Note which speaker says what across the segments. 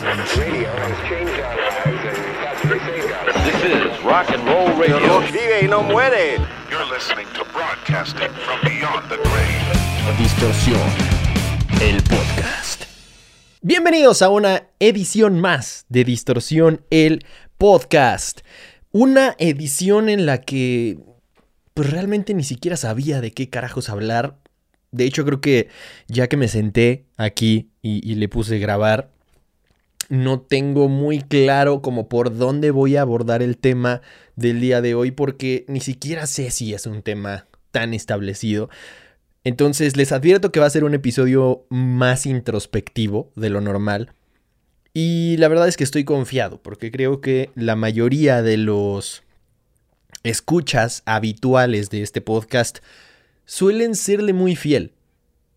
Speaker 1: This is rock and roll radio.
Speaker 2: Vive y no muere.
Speaker 3: You're listening to broadcasting from beyond the grave.
Speaker 4: Distorsión, el podcast. Bienvenidos a una edición más de Distorsión, el podcast. Una edición en la que pues realmente ni siquiera sabía de qué carajos hablar. De hecho, creo que ya que me senté aquí y, y le puse grabar, no tengo muy claro como por dónde voy a abordar el tema del día de hoy porque ni siquiera sé si es un tema tan establecido. Entonces les advierto que va a ser un episodio más introspectivo de lo normal. Y la verdad es que estoy confiado porque creo que la mayoría de los escuchas habituales de este podcast suelen serle muy fiel.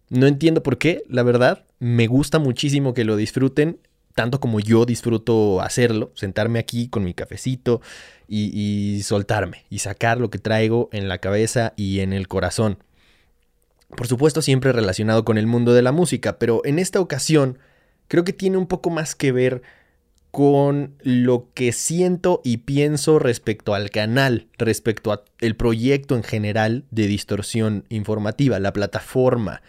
Speaker 4: No entiendo por qué, la verdad. Me gusta muchísimo que lo disfruten tanto como yo disfruto hacerlo, sentarme aquí con mi cafecito y, soltarme y sacar lo que traigo en la cabeza y en el corazón. Por supuesto siempre relacionado con el mundo de la música, pero en esta ocasión creo que tiene un poco más que ver con lo que siento y pienso respecto al canal, respecto al proyecto en general de distorsión informativa, la plataforma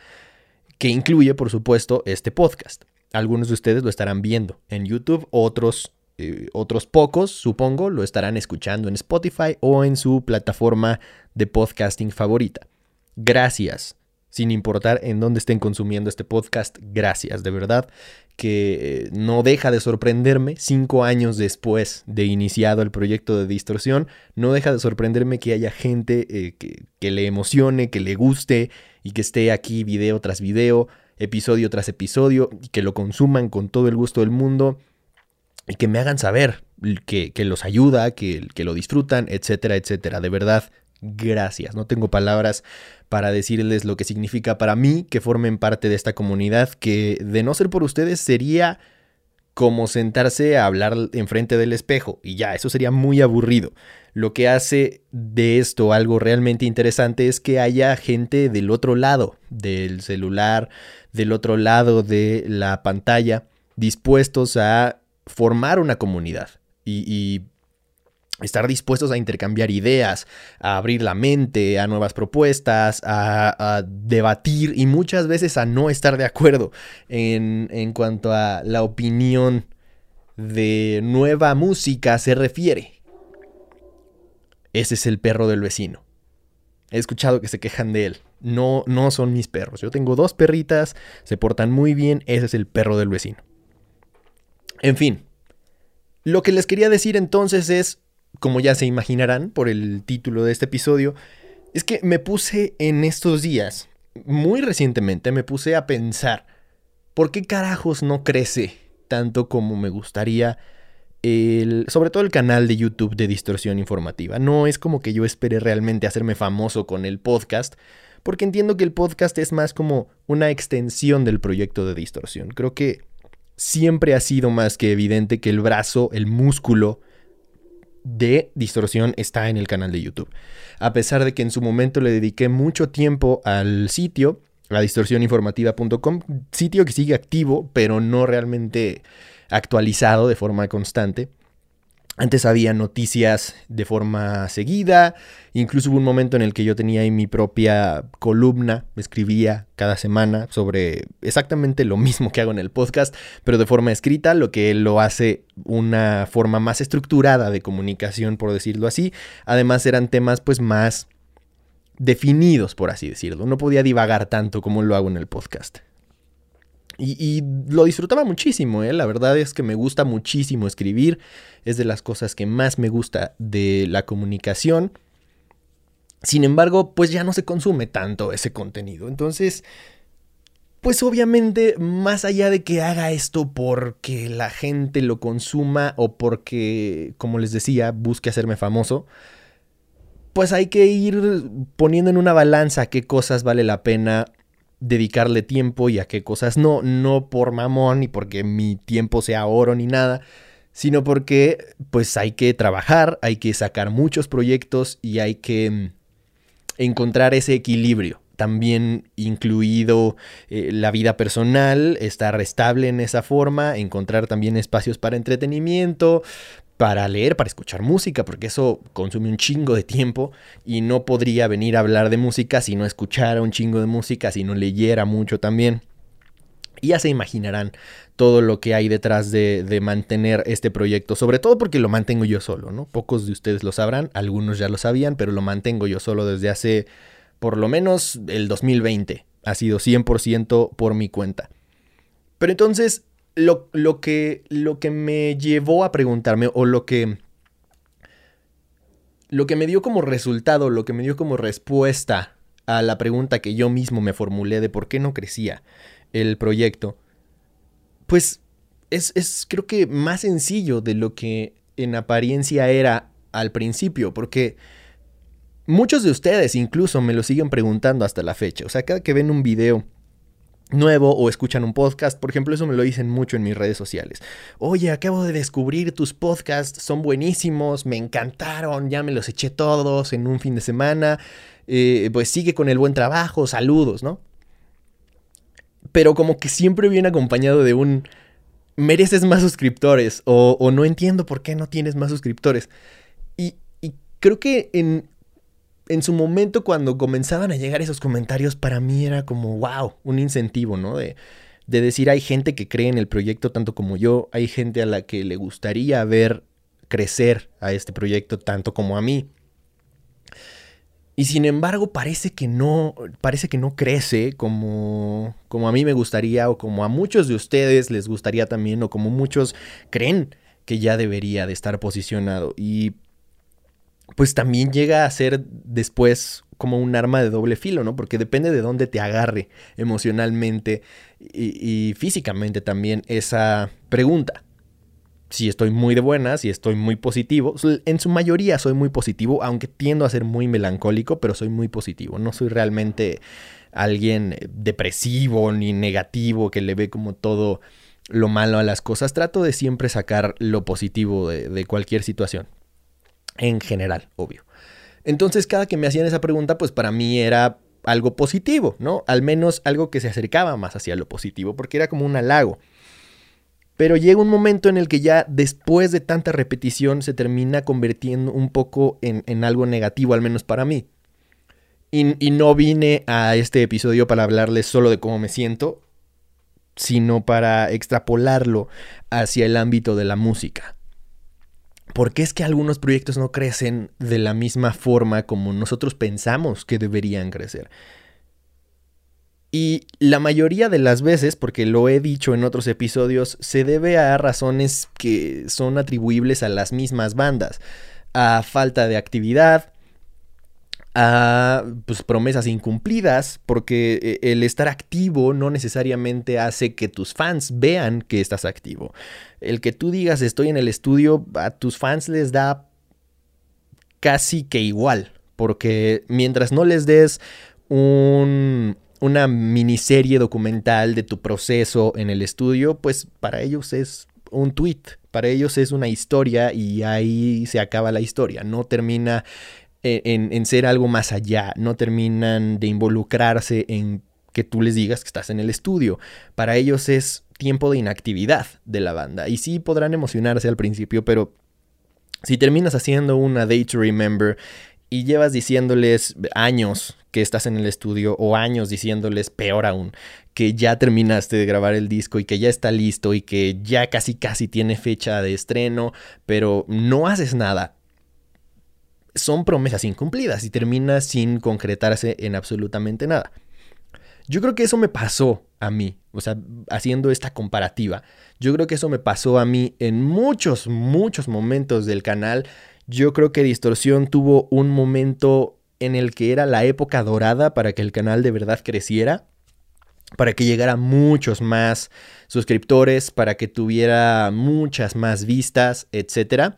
Speaker 4: que incluye, por supuesto, este podcast algunos de ustedes lo estarán viendo en YouTube, otros, eh, otros pocos, supongo, lo estarán escuchando en Spotify o en su plataforma de podcasting favorita. Gracias, sin importar en dónde estén consumiendo este podcast, gracias, de verdad, que no deja de sorprenderme cinco años después de iniciado el proyecto de distorsión, no deja de sorprenderme que haya gente eh, que le emocione, que le guste y que esté aquí video tras video episodio tras episodio, que lo consuman con todo el gusto del mundo y que me hagan saber que, que los ayuda, que, que lo disfrutan, etcétera, etcétera. De verdad, gracias. No tengo palabras para decirles lo que significa para mí que formen parte de esta comunidad, que de no ser por ustedes sería como sentarse a hablar enfrente del espejo y ya, eso sería muy aburrido. Lo que hace de esto algo realmente interesante es que haya gente del otro lado del celular, del otro lado de la pantalla, dispuestos a formar una comunidad y, estar dispuestos a intercambiar ideas, a abrir la mente a nuevas propuestas, a, debatir y muchas veces a no estar de acuerdo en, cuanto a la opinión de nueva música se refiere. Ese es el perro del vecino. He escuchado que se quejan de él. No, no son mis perros. Yo tengo dos perritas, se portan muy bien, ese es el perro del vecino. En fin, lo que les quería decir entonces es como ya se imaginarán por el título de este episodio, es que me puse en estos días, muy recientemente, me puse a pensar, ¿por qué carajos no crece tanto como me gustaría? El, sobre todo el canal de YouTube de Distorsión Informativa. No es como que yo espere realmente hacerme famoso con el podcast, porque entiendo que el podcast es más como una extensión del proyecto de Distorsión. Creo que siempre ha sido más que evidente que el brazo, el músculo, de distorsión está en el canal de YouTube. A pesar de que en su momento le dediqué mucho tiempo al sitio, a distorsioninformativa.com, sitio que sigue activo, pero no realmente actualizado de forma constante. Antes había noticias de forma seguida, incluso hubo un momento en el que yo tenía ahí mi propia columna, escribía cada semana sobre exactamente lo mismo que hago en el podcast, pero de forma escrita, lo que lo hace una forma más estructurada de comunicación, por decirlo así. Además eran temas pues más definidos, por así decirlo. No podía divagar tanto como lo hago en el podcast. Y, lo disfrutaba muchísimo, ¿eh? la verdad es que me gusta muchísimo escribir, es de las cosas que más me gusta de la comunicación. Sin embargo, pues ya no se consume tanto ese contenido. Entonces, pues obviamente, más allá de que haga esto porque la gente lo consuma o porque, como les decía, busque hacerme famoso, pues hay que ir poniendo en una balanza qué cosas vale la pena dedicarle tiempo y a qué cosas no, no por mamón ni porque mi tiempo sea oro ni nada, sino porque pues hay que trabajar, hay que sacar muchos proyectos y hay que mm, encontrar ese equilibrio. También incluido eh, la vida personal, estar estable en esa forma, encontrar también espacios para entretenimiento, para leer, para escuchar música, porque eso consume un chingo de tiempo y no podría venir a hablar de música si no escuchara un chingo de música, si no leyera mucho también. Y ya se imaginarán todo lo que hay detrás de, de, mantener este proyecto, sobre todo porque lo mantengo yo solo, ¿no? Pocos de ustedes lo sabrán, algunos ya lo sabían, pero lo mantengo yo solo desde hace por lo menos el 2020. Ha sido 100% por mi cuenta. Pero entonces, lo, lo, que, lo que me llevó a preguntarme, o lo que, lo que me dio como resultado, lo que me dio como respuesta a la pregunta que yo mismo me formulé de por qué no crecía el proyecto, pues es, es creo que más sencillo de lo que en apariencia era al principio, porque muchos de ustedes incluso me lo siguen preguntando hasta la fecha, o sea, cada que ven un video nuevo o escuchan un podcast, por ejemplo, eso me lo dicen mucho en mis redes sociales. Oye, acabo de descubrir tus podcasts, son buenísimos, me encantaron, ya me los eché todos en un fin de semana, eh, pues sigue con el buen trabajo, saludos, ¿no? Pero como que siempre viene acompañado de un, mereces más suscriptores o, no entiendo por qué no tienes más suscriptores. Y, y creo que en, en su momento cuando comenzaban a llegar esos comentarios, para mí era como, wow, un incentivo, ¿no? De, de decir, hay gente que cree en el proyecto tanto como yo, hay gente a la que le gustaría ver crecer a este proyecto tanto como a mí. Y sin embargo, parece que no, parece que no crece como, como a mí me gustaría o como a muchos de ustedes les gustaría también o como muchos creen que ya debería de estar posicionado. Y pues también llega a ser después como un arma de doble filo, ¿no? Porque depende de dónde te agarre emocionalmente y, físicamente también esa pregunta. Si estoy muy de buenas, si estoy muy positivo. En su mayoría soy muy positivo, aunque tiendo a ser muy melancólico, pero soy muy positivo. No soy realmente alguien depresivo ni negativo que le ve como todo lo malo a las cosas. Trato de siempre sacar lo positivo de cualquier situación en general, obvio. Entonces, cada que me hacían esa pregunta, pues para mí era algo positivo, ¿no? Al menos algo que se acercaba más hacia lo positivo, porque era como un halago. Pero llega un momento en el que ya después de tanta repetición se termina convirtiendo un poco en, algo negativo, al menos para mí. Y, y, no vine a este episodio para hablarles solo de cómo me siento, sino para extrapolarlo hacia el ámbito de la música. ¿Por qué es que algunos proyectos no crecen de la misma forma como nosotros pensamos que deberían crecer? Y la mayoría de las veces, porque lo he dicho en otros episodios, se debe a razones que son atribuibles a las mismas bandas, a falta de actividad, a pues, promesas incumplidas, porque eh, el estar activo no necesariamente hace que tus fans vean que estás activo. El que tú digas estoy en el estudio, a tus fans les da casi que igual, porque mientras no les des un, una miniserie documental de tu proceso en el estudio, pues para ellos es un tweet, para ellos es una historia y ahí se acaba la historia, no termina en, ser algo más allá, no terminan de involucrarse en que tú les digas que estás en el estudio. Para ellos es tiempo de inactividad de la banda. Y sí podrán emocionarse al principio, pero si terminas haciendo una Day to Remember y llevas diciéndoles años que estás en el estudio o años diciéndoles, peor aún, que ya terminaste de grabar el disco y que ya está listo y que ya casi casi tiene fecha de estreno, pero no haces nada son promesas incumplidas y termina sin concretarse en absolutamente nada. Yo creo que eso me pasó a mí, o sea, haciendo esta comparativa, yo creo que eso me pasó a mí en muchos, muchos momentos del canal. Yo creo que Distorsión tuvo un momento en el que era la época dorada para que el canal de verdad creciera, para que llegara muchos más suscriptores, para que tuviera muchas más vistas, etc.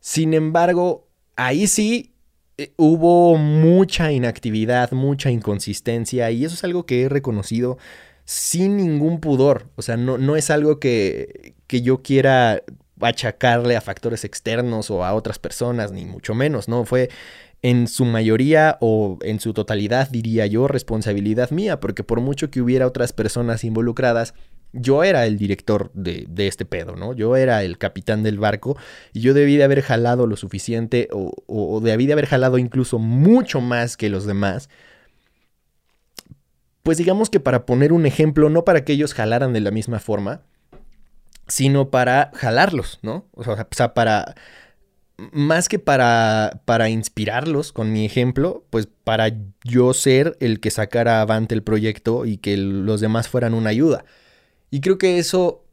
Speaker 4: Sin embargo, ahí sí eh, hubo mucha inactividad, mucha inconsistencia y eso es algo que he reconocido sin ningún pudor. O sea, no, no es algo que, que yo quiera achacarle a factores externos o a otras personas, ni mucho menos, ¿no? Fue en su mayoría o en su totalidad, diría yo, responsabilidad mía, porque por mucho que hubiera otras personas involucradas, yo era el director de, este pedo, ¿no? Yo era el capitán del barco y yo debí de haber jalado lo suficiente o, o, debí de haber jalado incluso mucho más que los demás. Pues digamos que para poner un ejemplo, no para que ellos jalaran de la misma forma, sino para jalarlos, ¿no? O sea, para más que para, para inspirarlos con mi ejemplo, pues para yo ser el que sacara avante el proyecto y que los demás fueran una ayuda. Y creo que eso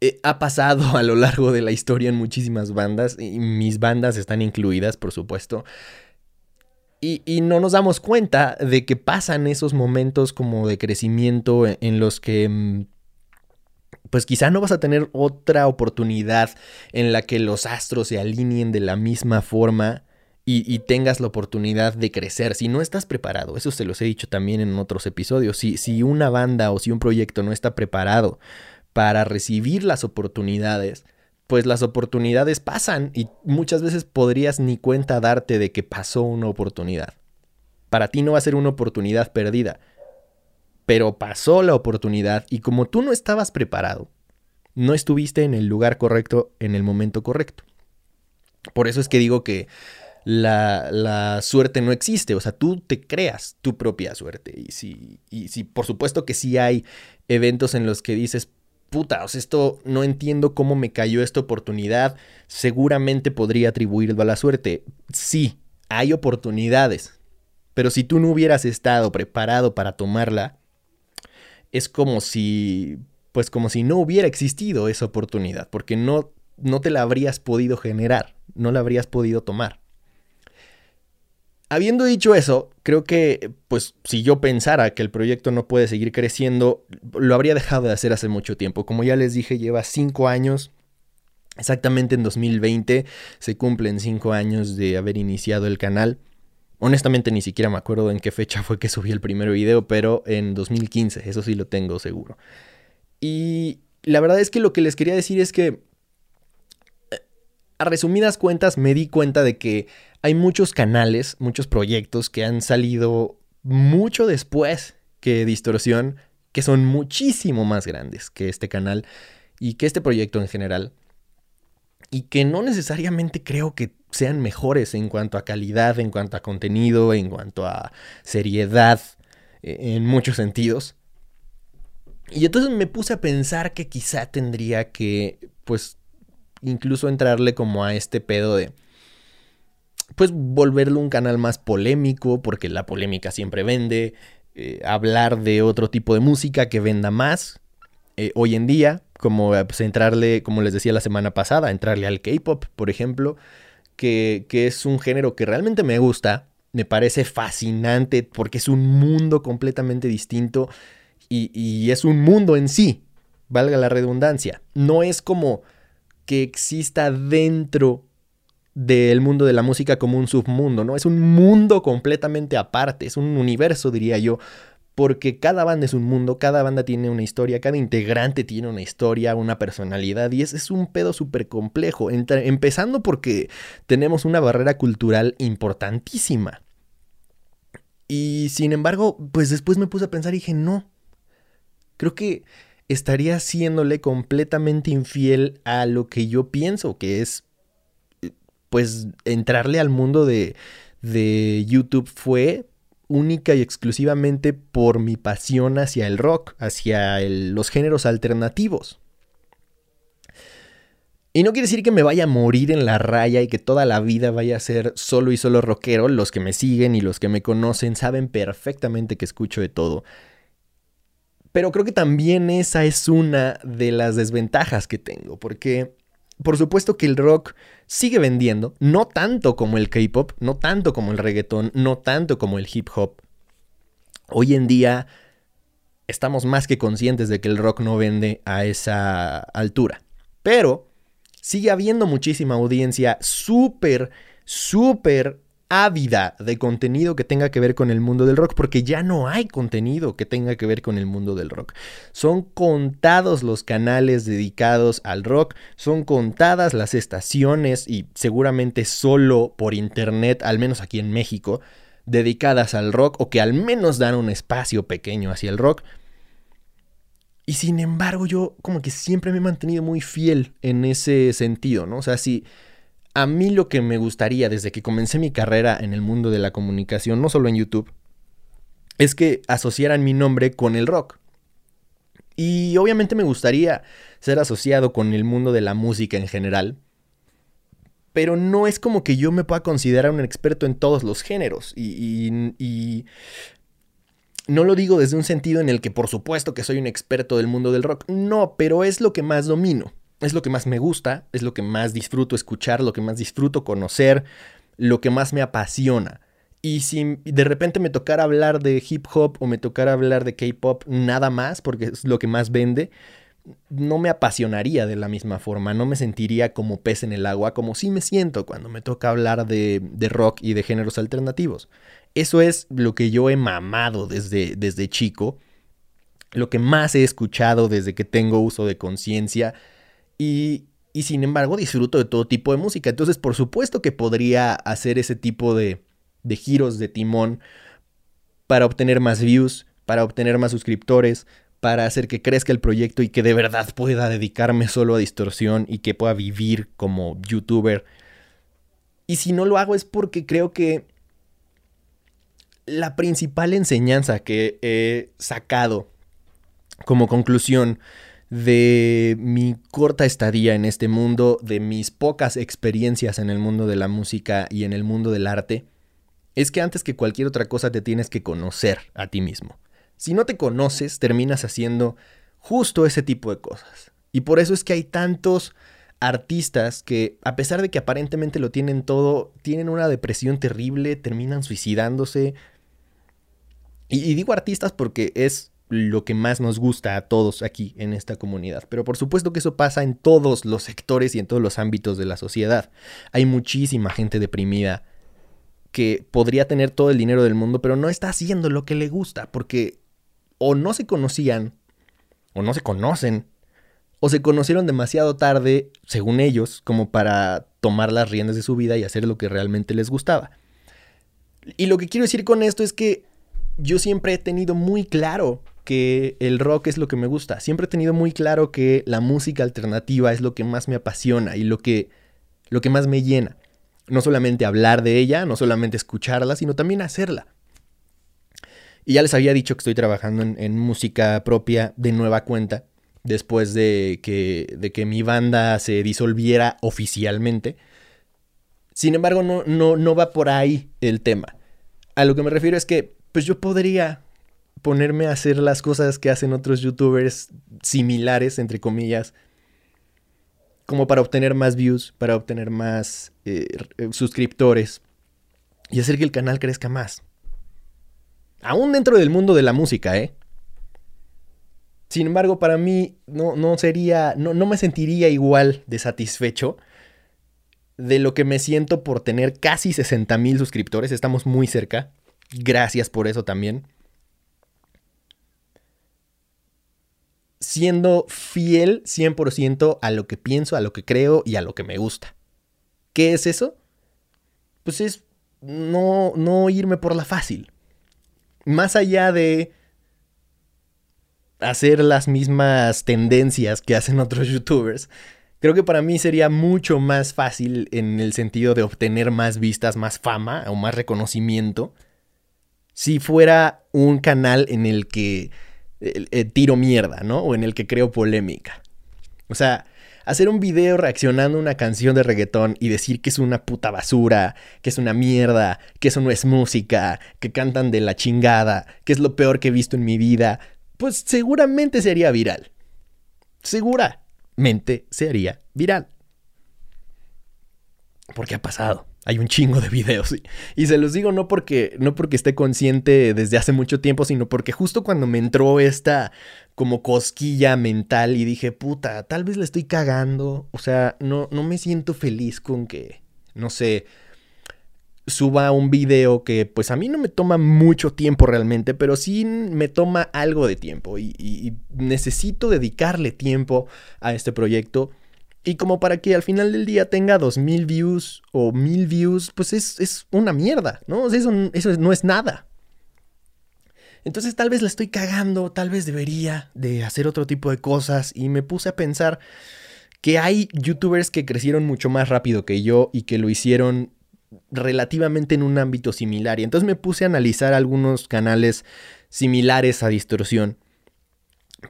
Speaker 4: eh, ha pasado a lo largo de la historia en muchísimas bandas, y mis bandas están incluidas, por supuesto. Y, no nos damos cuenta de que pasan esos momentos como de crecimiento en los que mm, pues quizá no vas a tener otra oportunidad en la que los astros se alineen de la misma forma y, tengas la oportunidad de crecer. Si no estás preparado, eso se los he dicho también en otros episodios, si, si una banda o si un proyecto no está preparado para recibir las oportunidades, pues las oportunidades pasan y muchas veces podrías ni cuenta darte de que pasó una oportunidad. Para ti no va a ser una oportunidad perdida, pero pasó la oportunidad y como tú no estabas preparado, no estuviste en el lugar correcto en el momento correcto. Por eso es que digo que la, suerte no existe, o sea, tú te creas tu propia suerte. Y si, y si, por supuesto que sí hay eventos en los que dices, puta, o sea, esto no entiendo cómo me cayó esta oportunidad, seguramente podría atribuirlo a la suerte. Sí, hay oportunidades, pero si tú no hubieras estado preparado para tomarla, es como si, pues como si no hubiera existido esa oportunidad, porque no, no te la habrías podido generar, no la habrías podido tomar. Habiendo dicho eso, creo que, pues, si yo pensara que el proyecto no puede seguir creciendo, lo habría dejado de hacer hace mucho tiempo. Como ya les dije, lleva cinco años. Exactamente en 2020 se cumplen cinco años de haber iniciado el canal. Honestamente ni siquiera me acuerdo en qué fecha fue que subí el primer video, pero en 2015, eso sí lo tengo seguro. Y la verdad es que lo que les quería decir es que, eh, a resumidas cuentas, me di cuenta de que hay muchos canales, muchos proyectos que han salido mucho después que Distorsión, que son muchísimo más grandes que este canal y que este proyecto en general. Y que no necesariamente creo que sean mejores en cuanto a calidad, en cuanto a contenido, en cuanto a seriedad, e, en muchos sentidos. Y entonces me puse a pensar que quizá tendría que, pues, incluso entrarle como a este pedo de, pues, volverlo un canal más polémico, porque la polémica siempre vende, eh, hablar de otro tipo de música que venda más eh, hoy en día, como pues, entrarle, como les decía la semana pasada, entrarle al K-Pop, por ejemplo, que, es un género que realmente me gusta, me parece fascinante porque es un mundo completamente distinto y, y, es un mundo en sí, valga la redundancia. No es como que exista dentro del mundo de la música como un submundo, ¿no? Es un mundo completamente aparte, es un universo, diría yo, porque cada banda es un mundo, cada banda tiene una historia, cada integrante tiene una historia, una personalidad, y es, es un pedo súper complejo, empezando porque tenemos una barrera cultural importantísima. Y sin embargo, pues después me puse a pensar y dije, no, creo que estaría haciéndole completamente infiel a lo que yo pienso, que es, pues, entrarle al mundo de, de YouTube fue única y exclusivamente por mi pasión hacia el rock, hacia los géneros alternativos. Y no quiere decir que me vaya a morir en la raya y que toda la vida vaya a ser solo y solo rockero. Los que me siguen y los que me conocen saben perfectamente que escucho de todo. Pero creo que también esa es una de las desventajas que tengo, porque por supuesto que el rock sigue vendiendo, no tanto como el K-pop, no tanto como el reggaetón, no tanto como el hip hop. Hoy en día estamos más que conscientes de que el rock no vende a esa altura. Pero sigue habiendo muchísima audiencia súper, súper ávida de contenido que tenga que ver con el mundo del rock, porque ya no hay contenido que tenga que ver con el mundo del rock. Son contados los canales dedicados al rock, son contadas las estaciones y seguramente solo por internet, al menos aquí en México, dedicadas al rock o que al menos dan un espacio pequeño hacia el rock. Y sin embargo yo como que siempre me he mantenido muy fiel en ese sentido, ¿no? O sea, si a mí lo que me gustaría desde que comencé mi carrera en el mundo de la comunicación, no solo en YouTube, es que asociaran mi nombre con el rock. Y obviamente me gustaría ser asociado con el mundo de la música en general, pero no es como que yo me pueda considerar un experto en todos los géneros. Y, y, no lo digo desde un sentido en el que por supuesto que soy un experto del mundo del rock, no, pero es lo que más domino es lo que más me gusta, es lo que más disfruto escuchar, lo que más disfruto conocer, lo que más me apasiona. Y si de repente me tocara hablar de hip hop o me tocara hablar de K-pop nada más, porque es lo que más vende, no me apasionaría de la misma forma, no me sentiría como pez en el agua, como sí me siento cuando me toca hablar de, de rock y de géneros alternativos. Eso es lo que yo he mamado desde, desde chico, lo que más he escuchado desde que tengo uso de conciencia y, sin embargo disfruto de todo tipo de música. Entonces, por supuesto que podría hacer ese tipo de, de giros de timón para obtener más views, para obtener más suscriptores, para hacer que crezca el proyecto y que de verdad pueda dedicarme solo a distorsión y que pueda vivir como youtuber. Y si no lo hago es porque creo que la principal enseñanza que he sacado como conclusión de mi corta estadía en este mundo, de mis pocas experiencias en el mundo de la música y en el mundo del arte, es que antes que cualquier otra cosa te tienes que conocer a ti mismo. Si no te conoces, terminas haciendo justo ese tipo de cosas. Y por eso es que hay tantos artistas que, a pesar de que aparentemente lo tienen todo, tienen una depresión terrible, terminan suicidándose. Y, y digo artistas porque es lo que más nos gusta a todos aquí en esta comunidad. Pero por supuesto que eso pasa en todos los sectores y en todos los ámbitos de la sociedad. Hay muchísima gente deprimida que podría tener todo el dinero del mundo, pero no está haciendo lo que le gusta, porque o no se conocían, o no se conocen, o se conocieron demasiado tarde, según ellos, como para tomar las riendas de su vida y hacer lo que realmente les gustaba. Y lo que quiero decir con esto es que yo siempre he tenido muy claro que el rock es lo que me gusta. Siempre he tenido muy claro que la música alternativa es lo que más me apasiona y lo que, lo que más me llena. No solamente hablar de ella, no solamente escucharla, sino también hacerla. Y ya les había dicho que estoy trabajando en, música propia de nueva cuenta, después de que, de que mi banda se disolviera oficialmente. Sin embargo, no, no, no va por ahí el tema. A lo que me refiero es que, pues yo podría ponerme a hacer las cosas que hacen otros youtubers similares, entre comillas, como para obtener más views, para obtener más eh, suscriptores y hacer que el canal crezca más. Aún dentro del mundo de la música, ¿eh? Sin embargo, para mí no, no sería, no, no me sentiría igual de satisfecho de lo que me siento por tener casi 60 mil suscriptores. Estamos muy cerca. Gracias por eso también. Siendo fiel 100% a lo que pienso, a lo que creo y a lo que me gusta. ¿Qué es eso? Pues es no, no irme por la fácil. Más allá de hacer las mismas tendencias que hacen otros youtubers, creo que para mí sería mucho más fácil en el sentido de obtener más vistas, más fama o más reconocimiento si fuera un canal en el que tiro mierda, ¿no? O en el que creo polémica. O sea, hacer un video reaccionando a una canción de reggaetón y decir que es una puta basura, que es una mierda, que eso no es música, que cantan de la chingada, que es lo peor que he visto en mi vida, pues seguramente sería viral. Seguramente sería viral. Porque ha pasado. Hay un chingo de videos. Y, se los digo no porque, no porque esté consciente desde hace mucho tiempo, sino porque justo cuando me entró esta como cosquilla mental y dije, puta, tal vez la estoy cagando. O sea, no, no me siento feliz con que, no sé, suba un video que pues a mí no me toma mucho tiempo realmente, pero sí me toma algo de tiempo y, y necesito dedicarle tiempo a este proyecto. Y como para que al final del día tenga 2000 views o 1000 views, pues es, una mierda, ¿no? eso, eso no es nada. Entonces tal vez la estoy cagando, tal vez debería de hacer otro tipo de cosas y me puse a pensar que hay youtubers que crecieron mucho más rápido que yo y que lo hicieron relativamente en un ámbito similar. Y entonces me puse a analizar algunos canales similares a Distorsión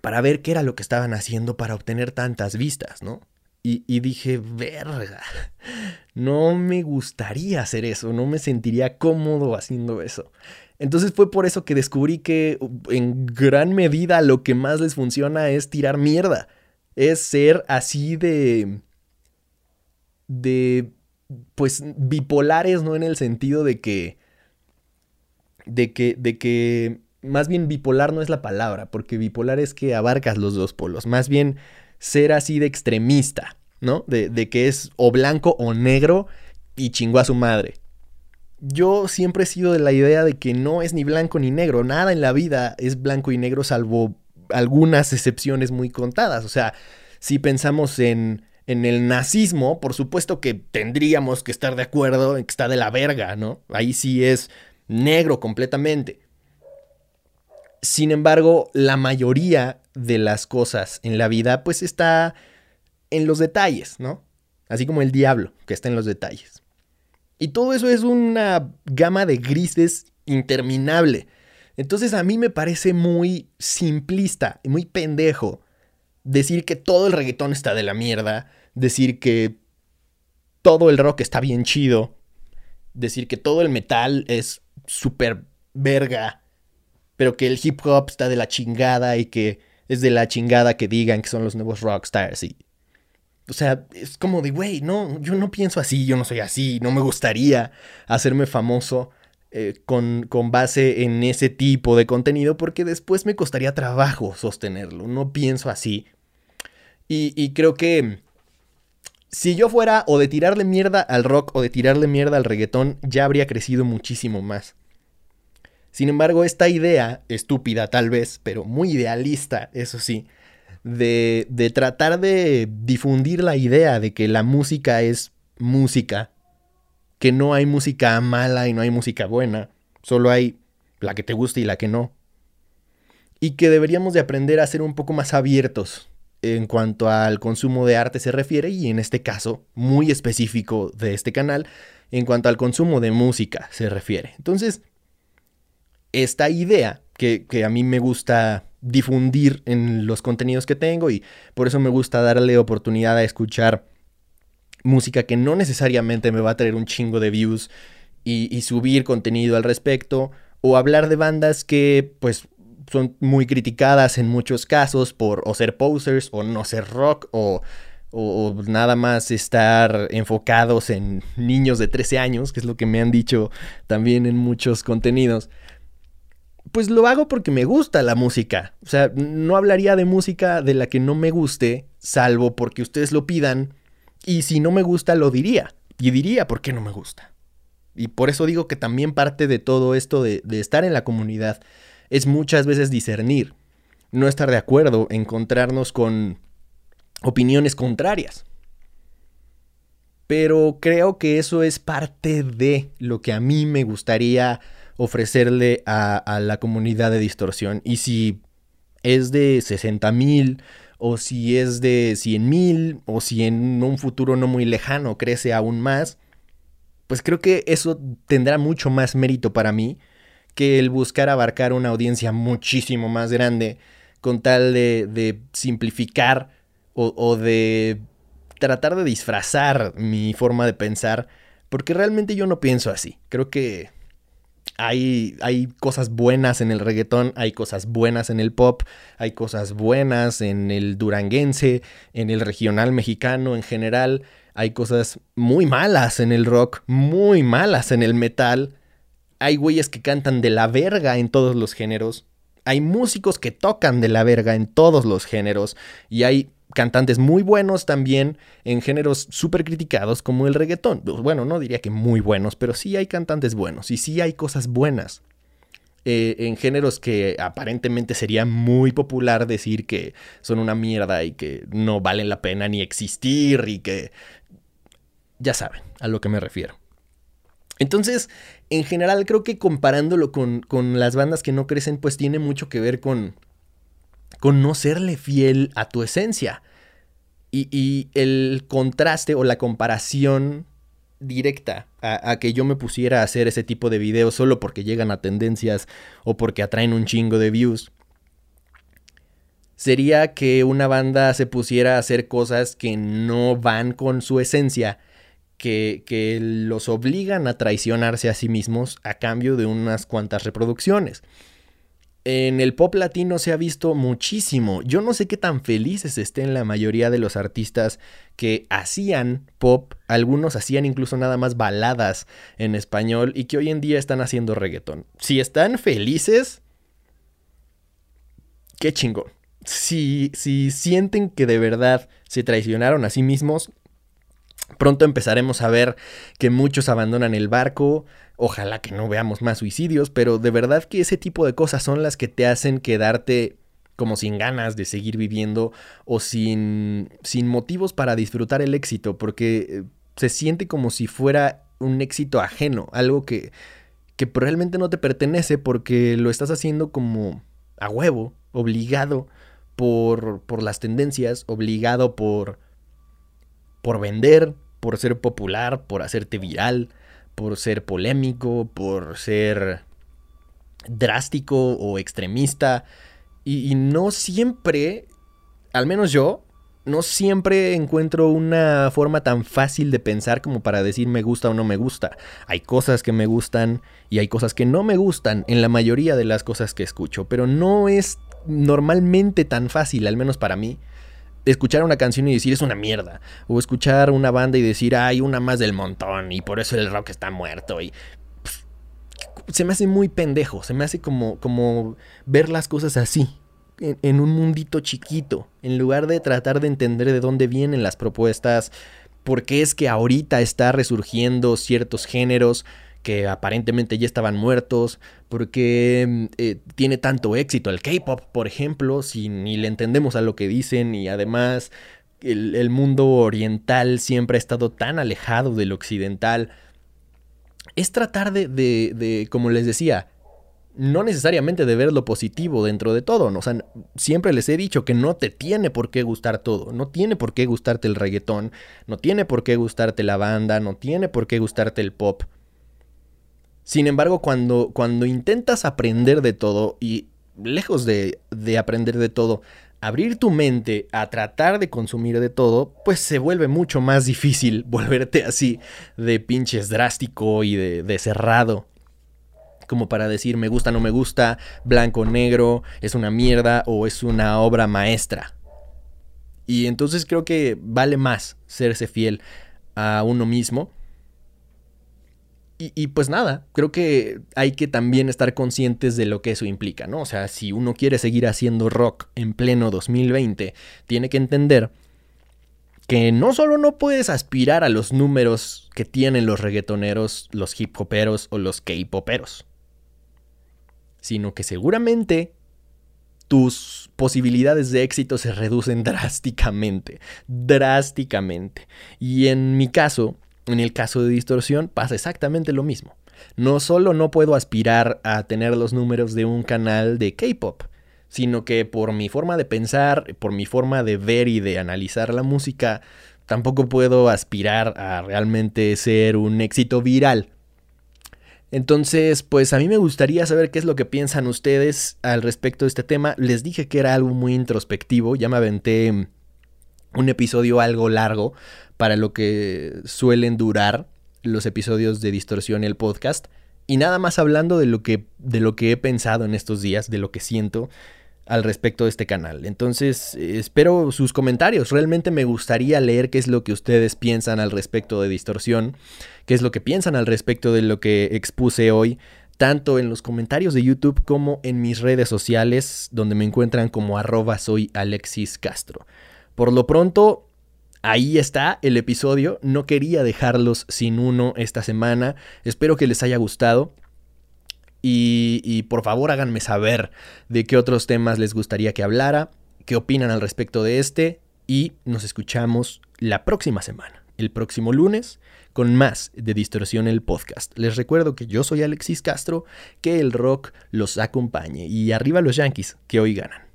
Speaker 4: para ver qué era lo que estaban haciendo para obtener tantas vistas, ¿no? Y, dije, verga, no me gustaría hacer eso, no me sentiría cómodo haciendo eso. Entonces fue por eso que descubrí que en gran medida lo que más les funciona es tirar mierda. Es ser así de... de... pues bipolares, ¿no? En el sentido de que... de que... de que... más bien bipolar no es la palabra, porque bipolar es que abarcas los dos polos. Más bien ser así de extremista, ¿no? De, que es o blanco o negro y chingó a su madre. Yo siempre he sido de la idea de que no es ni blanco ni negro, nada en la vida es blanco y negro salvo algunas excepciones muy contadas. O sea, si pensamos en, en el nazismo, por supuesto que tendríamos que estar de acuerdo en que está de la verga, ¿no? Ahí sí es negro completamente. Sin embargo, la mayoría de las cosas en la vida pues está en los detalles, ¿no? Así como el diablo, que está en los detalles. Y todo eso es una gama de grises interminable. Entonces a mí me parece muy simplista y muy pendejo decir que todo el reggaetón está de la mierda, decir que todo el rock está bien chido, decir que todo el metal es súper verga, pero que el hip hop está de la chingada y que es de la chingada que digan que son los nuevos rockstars. Y, o sea, es como de, güey, no, yo no pienso así, yo no soy así, no me gustaría hacerme famoso eh, con, con base en ese tipo de contenido porque después me costaría trabajo sostenerlo, no pienso así. Y, y creo que si yo fuera o de tirarle mierda al rock o de tirarle mierda al reggaetón, ya habría crecido muchísimo más. Sin embargo, esta idea, estúpida tal vez, pero muy idealista, eso sí, de, de tratar de difundir la idea de que la música es música, que no hay música mala y no hay música buena, solo hay la que te gusta y la que no. Y que deberíamos de aprender a ser un poco más abiertos en cuanto al consumo de arte se refiere y en este caso muy específico de este canal en cuanto al consumo de música se refiere. Entonces, esta idea que, a mí me gusta difundir en los contenidos que tengo y por eso me gusta darle oportunidad a escuchar música que no necesariamente me va a traer un chingo de views y, y, subir contenido al respecto o hablar de bandas que pues son muy criticadas en muchos casos por o ser posers o no ser rock o, o, nada más estar enfocados en niños de 13 años, que es lo que me han dicho también en muchos contenidos pues lo hago porque me gusta la música. O sea, no hablaría de música de la que no me guste, salvo porque ustedes lo pidan. Y si no me gusta, lo diría. Y diría por qué no me gusta. Y por eso digo que también parte de todo esto de, de estar en la comunidad es muchas veces discernir, no estar de acuerdo, encontrarnos con opiniones contrarias. Pero creo que eso es parte de lo que a mí me gustaría ofrecerle a, la comunidad de distorsión. Y si es de 60 mil, o si es de 100 mil, o si en un futuro no muy lejano crece aún más, pues creo que eso tendrá mucho más mérito para mí que el buscar abarcar una audiencia muchísimo más grande con tal de, simplificar o, o de tratar de disfrazar mi forma de pensar, porque realmente yo no pienso así. Creo que hay, hay, cosas buenas en el reggaetón, hay cosas buenas en el pop, hay cosas buenas en el duranguense, en el regional mexicano en general, hay cosas muy malas en el rock, muy malas en el metal, hay güeyes que cantan de la verga en todos los géneros, hay músicos que tocan de la verga en todos los géneros. Y hay cantantes muy buenos también en géneros súper criticados como el reggaetón. Bueno, no diría que muy buenos, pero sí hay cantantes buenos y sí hay cosas buenas. Eh, en géneros que aparentemente sería muy popular decir que son una mierda y que no valen la pena ni existir y que... Ya saben a lo que me refiero. Entonces, en general creo que comparándolo con, con las bandas que no crecen, pues tiene mucho que ver con, con no serle fiel a tu esencia. Y, el contraste o la comparación directa a, que yo me pusiera a hacer ese tipo de videos solo porque llegan a tendencias o porque atraen un chingo de views, sería que una banda se pusiera a hacer cosas que no van con su esencia, que, que los obligan a traicionarse a sí mismos a cambio de unas cuantas reproducciones en el pop latino se ha visto muchísimo. Yo no sé qué tan felices estén la mayoría de los artistas que hacían pop, algunos hacían incluso nada más baladas en español y que hoy en día están haciendo reggaetón. Si están felices, qué chingón. Si, si sienten que de verdad se traicionaron a sí mismos, pronto empezaremos a ver que muchos abandonan el barco, Ojalá que no veamos más suicidios, pero de verdad que ese tipo de cosas son las que te hacen quedarte como sin ganas de seguir viviendo o sin, sin motivos para disfrutar el éxito, porque eh, se siente como si fuera un éxito ajeno, algo que, que realmente no te pertenece porque lo estás haciendo como a huevo, obligado por, por las tendencias, obligado por, por vender, por ser popular, por hacerte viral por ser polémico, por ser drástico o extremista. Y, no siempre, al menos yo, no siempre encuentro una forma tan fácil de pensar como para decir me gusta o no me gusta. Hay cosas que me gustan y hay cosas que no me gustan en la mayoría de las cosas que escucho, pero no es normalmente tan fácil, al menos para mí, escuchar una canción y decir es una mierda. O escuchar una banda y decir hay una más del montón y por eso el rock está muerto. Y se me hace muy pendejo. Se me hace como, como ver las cosas así. En, en, un mundito chiquito. En lugar de tratar de entender de dónde vienen las propuestas. Por qué es que ahorita está resurgiendo ciertos géneros que aparentemente ya estaban muertos, porque mm, eh, tiene tanto éxito el K-Pop, por ejemplo, si ni le entendemos a lo que dicen y además el, mundo oriental siempre ha estado tan alejado del occidental. Es tratar de, de, como les decía, no necesariamente de ver lo positivo dentro de todo. O sea, siempre les he dicho que no te tiene por qué gustar todo. No tiene por qué gustarte el reggaetón, no tiene por qué gustarte la banda, no tiene por qué gustarte el pop. Sin embargo, cuando, cuando intentas aprender de todo y lejos de, de aprender de todo, abrir tu mente a tratar de consumir de todo, pues se vuelve mucho más difícil volverte así de pinches drástico y de, de cerrado. Como para decir me gusta, no me gusta, blanco, negro, es una mierda o es una obra maestra. Y entonces creo que vale más serse fiel a uno mismo y, pues nada, creo que hay que también estar conscientes de lo que eso implica, ¿no? O sea, si uno quiere seguir haciendo rock en pleno 2020, tiene que entender que no solo no puedes aspirar a los números que tienen los reggaetoneros, los hip hoperos o los K-poperos, sino que seguramente tus posibilidades de éxito se reducen drásticamente, drásticamente. Y en mi caso, en el caso de distorsión pasa exactamente lo mismo. No solo no puedo aspirar a tener los números de un canal de K-Pop, sino que por mi forma de pensar, por mi forma de ver y de analizar la música, tampoco puedo aspirar a realmente ser un éxito viral. Entonces, pues a mí me gustaría saber qué es lo que piensan ustedes al respecto de este tema. Les dije que era algo muy introspectivo, ya me aventé un episodio algo largo para lo que suelen durar los episodios de Distorsión el podcast. Y nada más hablando de lo que, de lo que he pensado en estos días, de lo que siento al respecto de este canal. Entonces, espero sus comentarios. Realmente me gustaría leer qué es lo que ustedes piensan al respecto de Distorsión, qué es lo que piensan al respecto de lo que expuse hoy, tanto en los comentarios de YouTube como en mis redes sociales, donde me encuentran como arroba soy Alexis Castro. Por lo pronto, ahí está el episodio. No quería dejarlos sin uno esta semana. Espero que les haya gustado. Y, y, por favor háganme saber de qué otros temas les gustaría que hablara, qué opinan al respecto de este. Y nos escuchamos la próxima semana, el próximo lunes, con más de Distorsión el Podcast. Les recuerdo que yo soy Alexis Castro, que el rock los acompañe. Y arriba los Yankees, que hoy ganan.